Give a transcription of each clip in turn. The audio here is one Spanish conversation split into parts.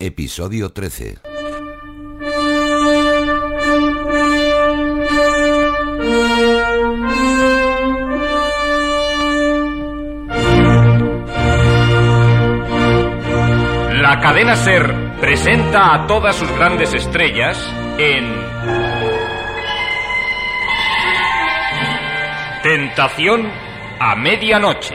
Episodio 13. La cadena Ser presenta a todas sus grandes estrellas en Tentación a medianoche.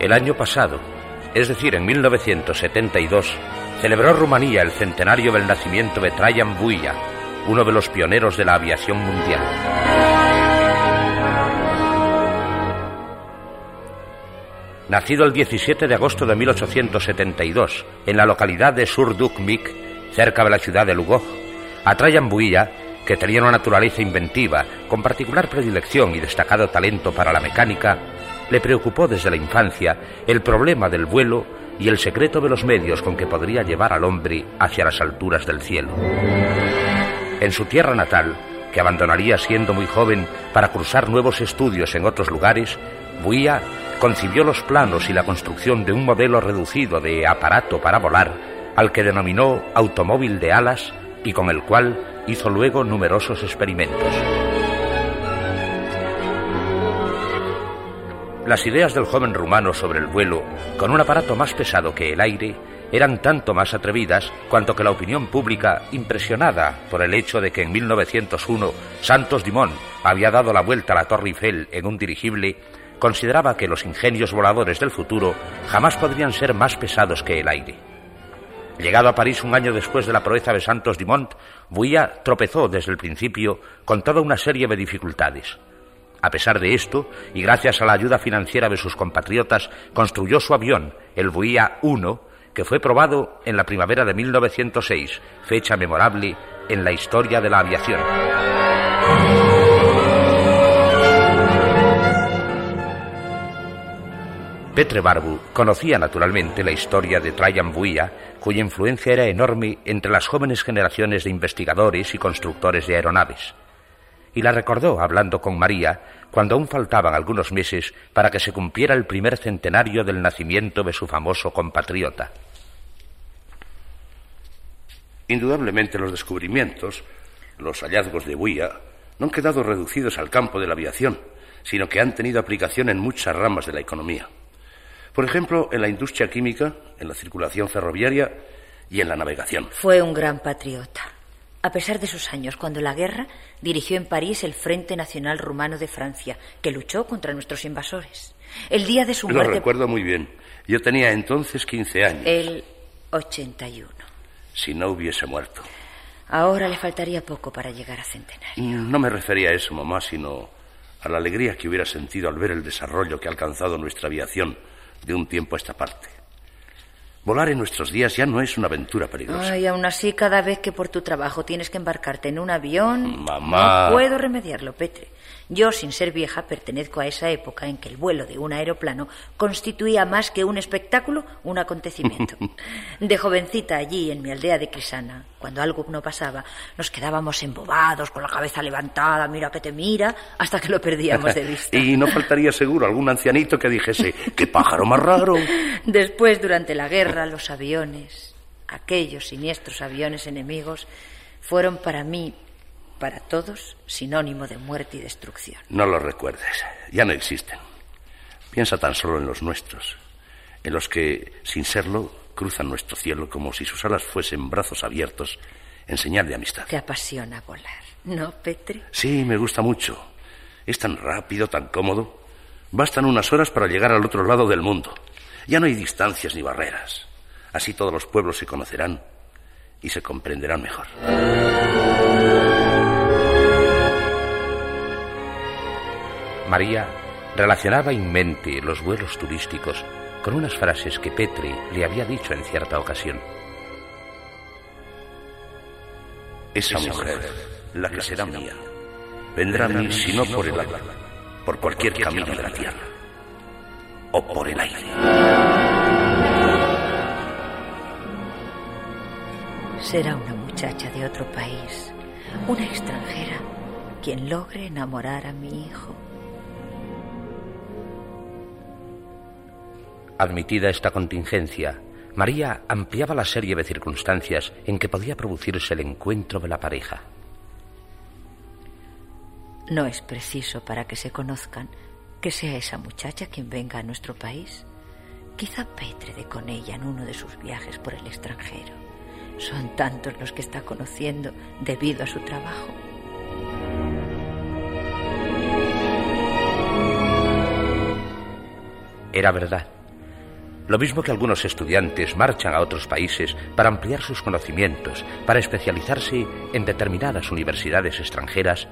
El año pasado, es decir, en 1972, celebró Rumanía el centenario del nacimiento de Trajan Buia, uno de los pioneros de la aviación mundial. Nacido el 17 de agosto de 1872 en la localidad de Surdukmik, cerca de la ciudad de Lugoj, a Trajan Builla, que tenía una naturaleza inventiva, con particular predilección y destacado talento para la mecánica, le preocupó desde la infancia el problema del vuelo y el secreto de los medios con que podría llevar al hombre hacia las alturas del cielo. En su tierra natal, que abandonaría siendo muy joven para cruzar nuevos estudios en otros lugares, Buía concibió los planos y la construcción de un modelo reducido de aparato para volar, al que denominó automóvil de alas y con el cual hizo luego numerosos experimentos. Las ideas del joven rumano sobre el vuelo, con un aparato más pesado que el aire, eran tanto más atrevidas cuanto que la opinión pública, impresionada por el hecho de que en 1901 Santos Dumont había dado la vuelta a la Torre Eiffel en un dirigible, consideraba que los ingenios voladores del futuro jamás podrían ser más pesados que el aire. Llegado a París un año después de la proeza de Santos Dumont, Bouillat tropezó desde el principio con toda una serie de dificultades. A pesar de esto, y gracias a la ayuda financiera de sus compatriotas, construyó su avión, el Bouillat 1, que fue probado en la primavera de 1906, fecha memorable en la historia de la aviación. Petre Barbu conocía naturalmente la historia de Trajan Buia, cuya influencia era enorme entre las jóvenes generaciones de investigadores y constructores de aeronaves. Y la recordó hablando con María cuando aún faltaban algunos meses para que se cumpliera el primer centenario del nacimiento de su famoso compatriota. Indudablemente los descubrimientos, los hallazgos de Buia, no han quedado reducidos al campo de la aviación, sino que han tenido aplicación en muchas ramas de la economía. Por ejemplo, en la industria química, en la circulación ferroviaria y en la navegación. Fue un gran patriota. A pesar de sus años, cuando la guerra dirigió en París el Frente Nacional Rumano de Francia, que luchó contra nuestros invasores. El día de su Lo muerte. recuerdo muy bien. Yo tenía entonces 15 años. El 81. Si no hubiese muerto. Ahora le faltaría poco para llegar a centenario. No me refería a eso, mamá, sino a la alegría que hubiera sentido al ver el desarrollo que ha alcanzado nuestra aviación de un tiempo a esta parte. Volar en nuestros días ya no es una aventura peligrosa. Ay, aún así, cada vez que por tu trabajo tienes que embarcarte en un avión. Mamá. No puedo remediarlo, Petre. Yo, sin ser vieja, pertenezco a esa época en que el vuelo de un aeroplano constituía más que un espectáculo, un acontecimiento. De jovencita allí, en mi aldea de Crisana, cuando algo no pasaba, nos quedábamos embobados, con la cabeza levantada, mira que te mira, hasta que lo perdíamos de vista. y no faltaría seguro algún ancianito que dijese, ¡qué pájaro más raro! Después, durante la guerra, los aviones, aquellos siniestros aviones enemigos, fueron para mí para todos sinónimo de muerte y destrucción. No lo recuerdes, ya no existen. Piensa tan solo en los nuestros, en los que, sin serlo, cruzan nuestro cielo como si sus alas fuesen brazos abiertos en señal de amistad. Te apasiona volar, ¿no, Petri? Sí, me gusta mucho. Es tan rápido, tan cómodo. Bastan unas horas para llegar al otro lado del mundo. Ya no hay distancias ni barreras. Así todos los pueblos se conocerán y se comprenderán mejor. María relacionaba en mente los vuelos turísticos con unas frases que Petri le había dicho en cierta ocasión. Esa mujer, la que será mía, vendrá a mí si no por el agua, por cualquier camino de la tierra o por el aire. Será una muchacha de otro país, una extranjera, quien logre enamorar a mi hijo. Admitida esta contingencia, María ampliaba la serie de circunstancias en que podía producirse el encuentro de la pareja. No es preciso para que se conozcan que sea esa muchacha quien venga a nuestro país. Quizá Petre de con ella en uno de sus viajes por el extranjero. Son tantos los que está conociendo debido a su trabajo. Era verdad. Lo mismo que algunos estudiantes marchan a otros países para ampliar sus conocimientos, para especializarse en determinadas universidades extranjeras,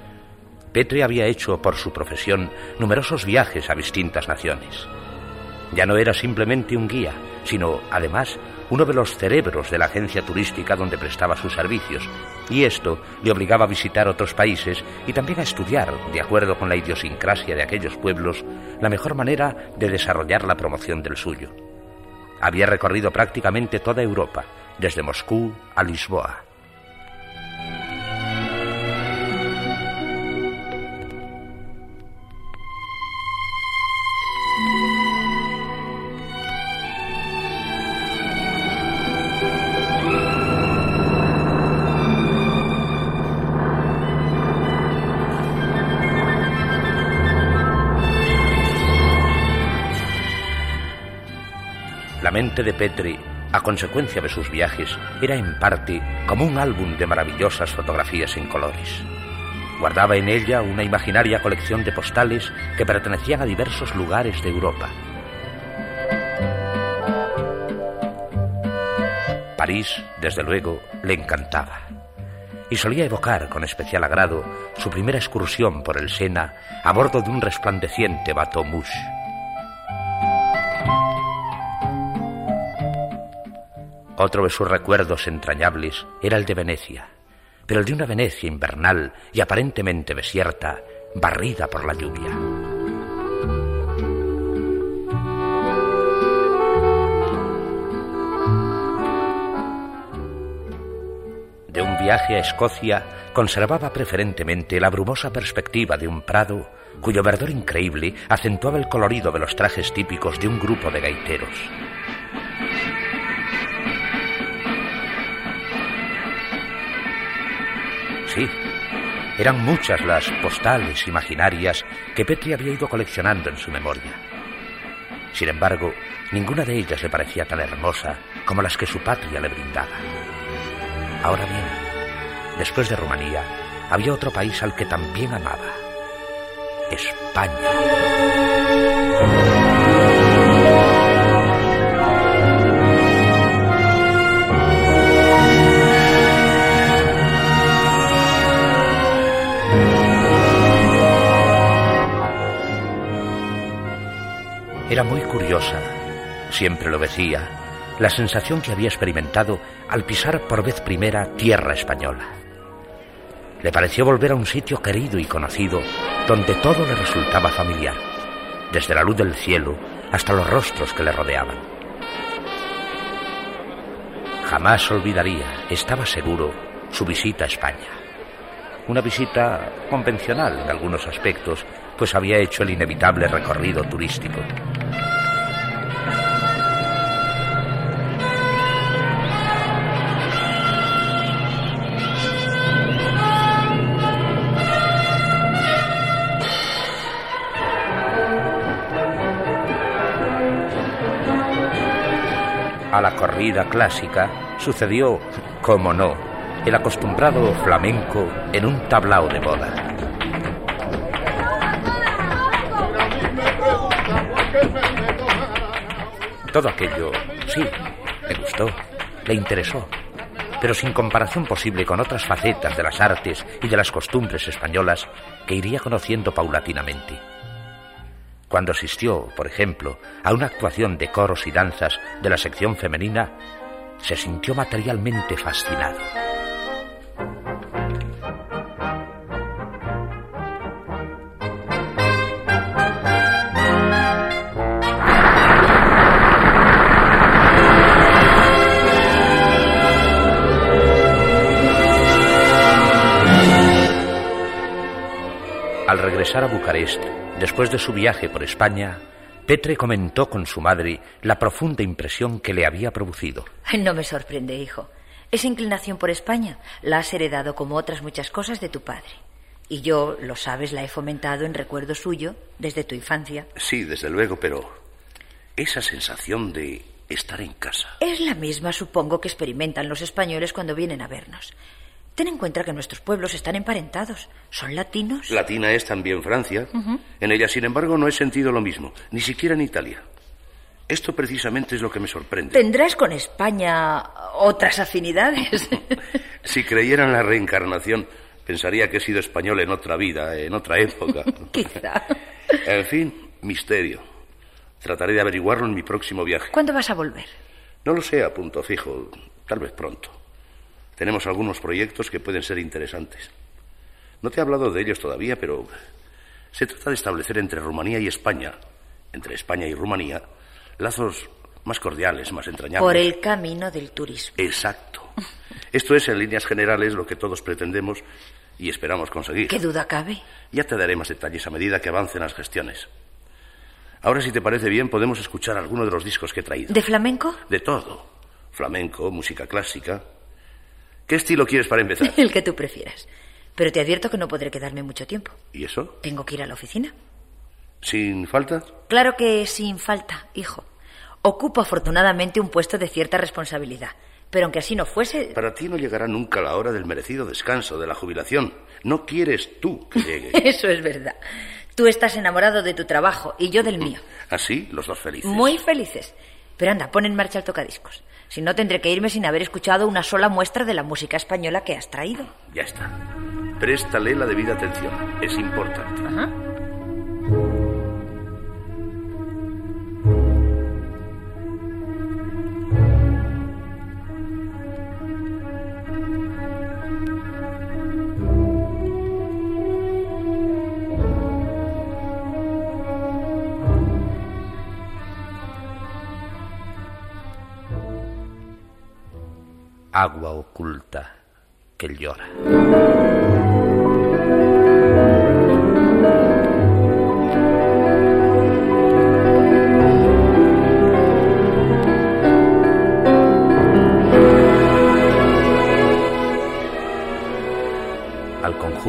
Petri había hecho por su profesión numerosos viajes a distintas naciones. Ya no era simplemente un guía, sino, además, uno de los cerebros de la agencia turística donde prestaba sus servicios, y esto le obligaba a visitar otros países y también a estudiar, de acuerdo con la idiosincrasia de aquellos pueblos, la mejor manera de desarrollar la promoción del suyo. Había recorrido prácticamente toda Europa, desde Moscú a Lisboa. Mente de Petri, a consecuencia de sus viajes, era en parte como un álbum de maravillosas fotografías en colores. Guardaba en ella una imaginaria colección de postales que pertenecían a diversos lugares de Europa. París, desde luego, le encantaba. Y solía evocar con especial agrado su primera excursión por el Sena a bordo de un resplandeciente bateau mouche. Otro de sus recuerdos entrañables era el de Venecia, pero el de una Venecia invernal y aparentemente desierta, barrida por la lluvia. De un viaje a Escocia conservaba preferentemente la brumosa perspectiva de un prado cuyo verdor increíble acentuaba el colorido de los trajes típicos de un grupo de gaiteros. Sí, eran muchas las postales imaginarias que Petri había ido coleccionando en su memoria. Sin embargo, ninguna de ellas le parecía tan hermosa como las que su patria le brindaba. Ahora bien, después de Rumanía, había otro país al que también amaba. España. Era muy curiosa, siempre lo decía, la sensación que había experimentado al pisar por vez primera tierra española. Le pareció volver a un sitio querido y conocido, donde todo le resultaba familiar, desde la luz del cielo hasta los rostros que le rodeaban. Jamás olvidaría, estaba seguro, su visita a España. Una visita convencional en algunos aspectos, pues había hecho el inevitable recorrido turístico. A la corrida clásica, sucedió, como no, el acostumbrado flamenco en un tablao de boda. Todo aquello, sí, le gustó, le interesó, pero sin comparación posible con otras facetas de las artes y de las costumbres españolas que iría conociendo paulatinamente. Cuando asistió, por ejemplo, a una actuación de coros y danzas de la sección femenina, se sintió materialmente fascinado. Al regresar a Bucarest, después de su viaje por España, Petre comentó con su madre la profunda impresión que le había producido. No me sorprende, hijo. Esa inclinación por España la has heredado como otras muchas cosas de tu padre. Y yo, lo sabes, la he fomentado en recuerdo suyo desde tu infancia. Sí, desde luego, pero esa sensación de estar en casa. Es la misma, supongo, que experimentan los españoles cuando vienen a vernos. Ten en cuenta que nuestros pueblos están emparentados. Son latinos. Latina es también Francia. En ella, sin embargo, no he sentido lo mismo, ni siquiera en Italia. Esto precisamente es lo que me sorprende. ¿Tendrás con España otras afinidades? si creyera en la reencarnación, pensaría que he sido español en otra vida, en otra época. Quizá. En fin, misterio. Trataré de averiguarlo en mi próximo viaje. ¿Cuándo vas a volver? No lo sé a punto fijo, tal vez pronto. Tenemos algunos proyectos que pueden ser interesantes. No te he hablado de ellos todavía, pero se trata de establecer entre Rumanía y España, entre España y Rumanía, lazos más cordiales, más entrañables. Por el camino del turismo. Exacto. Esto es, en líneas generales, lo que todos pretendemos y esperamos conseguir. ¿Qué duda cabe? Ya te daré más detalles a medida que avancen las gestiones. Ahora, si te parece bien, podemos escuchar alguno de los discos que he traído. ¿De flamenco? De todo. Flamenco, música clásica, ¿Qué estilo quieres para empezar? El que tú prefieras. Pero te advierto que no podré quedarme mucho tiempo. ¿Y eso? Tengo que ir a la oficina. ¿Sin falta? Claro que sin falta, hijo. Ocupo afortunadamente un puesto de cierta responsabilidad. Pero aunque así no fuese... Para ti no llegará nunca la hora del merecido descanso, de la jubilación. No quieres tú que llegue. Eso es verdad. Tú estás enamorado de tu trabajo y yo del mío. ¿Así? Los dos felices. Muy felices. Pero anda, pon en marcha el tocadiscos. Si no, tendré que irme sin haber escuchado una sola muestra de la música española que has traído. Ya está. Préstale la debida atención. Es importante. Ajá.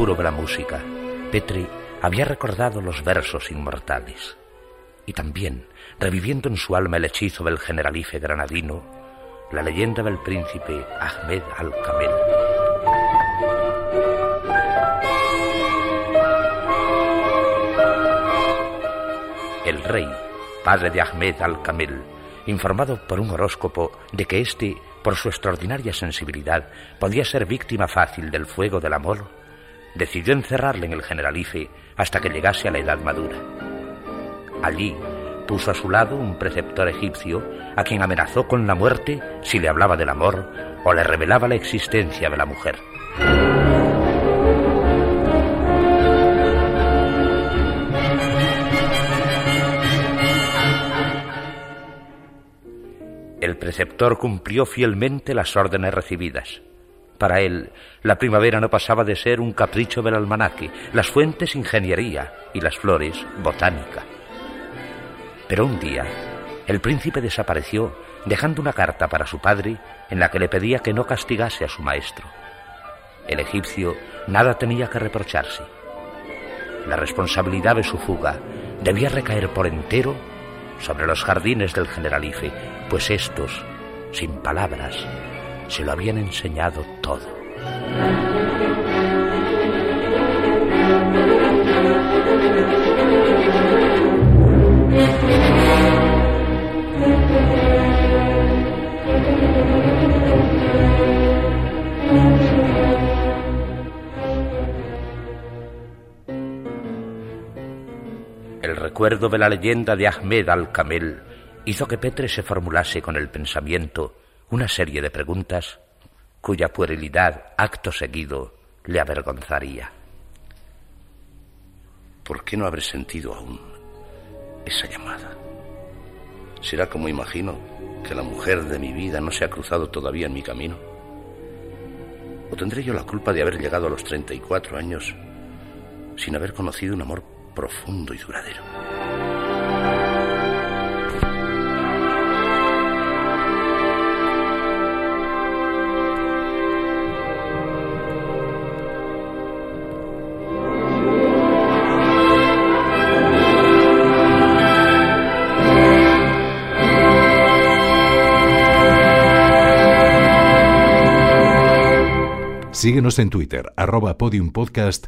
De la música, Petri había recordado los versos inmortales y también, reviviendo en su alma el hechizo del generalife granadino, la leyenda del príncipe Ahmed al-Kamel. El rey, padre de Ahmed al-Kamel, informado por un horóscopo de que éste, por su extraordinaria sensibilidad, podía ser víctima fácil del fuego del amor, decidió encerrarle en el Generalife hasta que llegase a la edad madura. Allí, puso a su lado un preceptor egipcio a quien amenazó con la muerte si le hablaba del amor o le revelaba la existencia de la mujer. Preceptor cumplió fielmente las órdenes recibidas. Para él, la primavera no pasaba de ser un capricho del almanaque, las fuentes ingeniería y las flores botánica. Pero un día, el príncipe desapareció dejando una carta para su padre en la que le pedía que no castigase a su maestro. El egipcio nada tenía que reprocharse. La responsabilidad de su fuga debía recaer por entero sobre los jardines del generalife, pues estos sin palabras, se lo habían enseñado todo. El recuerdo de la leyenda de Ahmed al-Kamel hizo que Petre se formulase con el pensamiento una serie de preguntas cuya puerilidad, acto seguido, le avergonzaría. ¿Por qué no habré sentido aún esa llamada? ¿Será como imagino que la mujer de mi vida no se ha cruzado todavía en mi camino? ¿O tendré yo la culpa de haber llegado a los 34 años sin haber conocido un amor profundo y duradero? Síguenos en Twitter, arroba podiumpodcast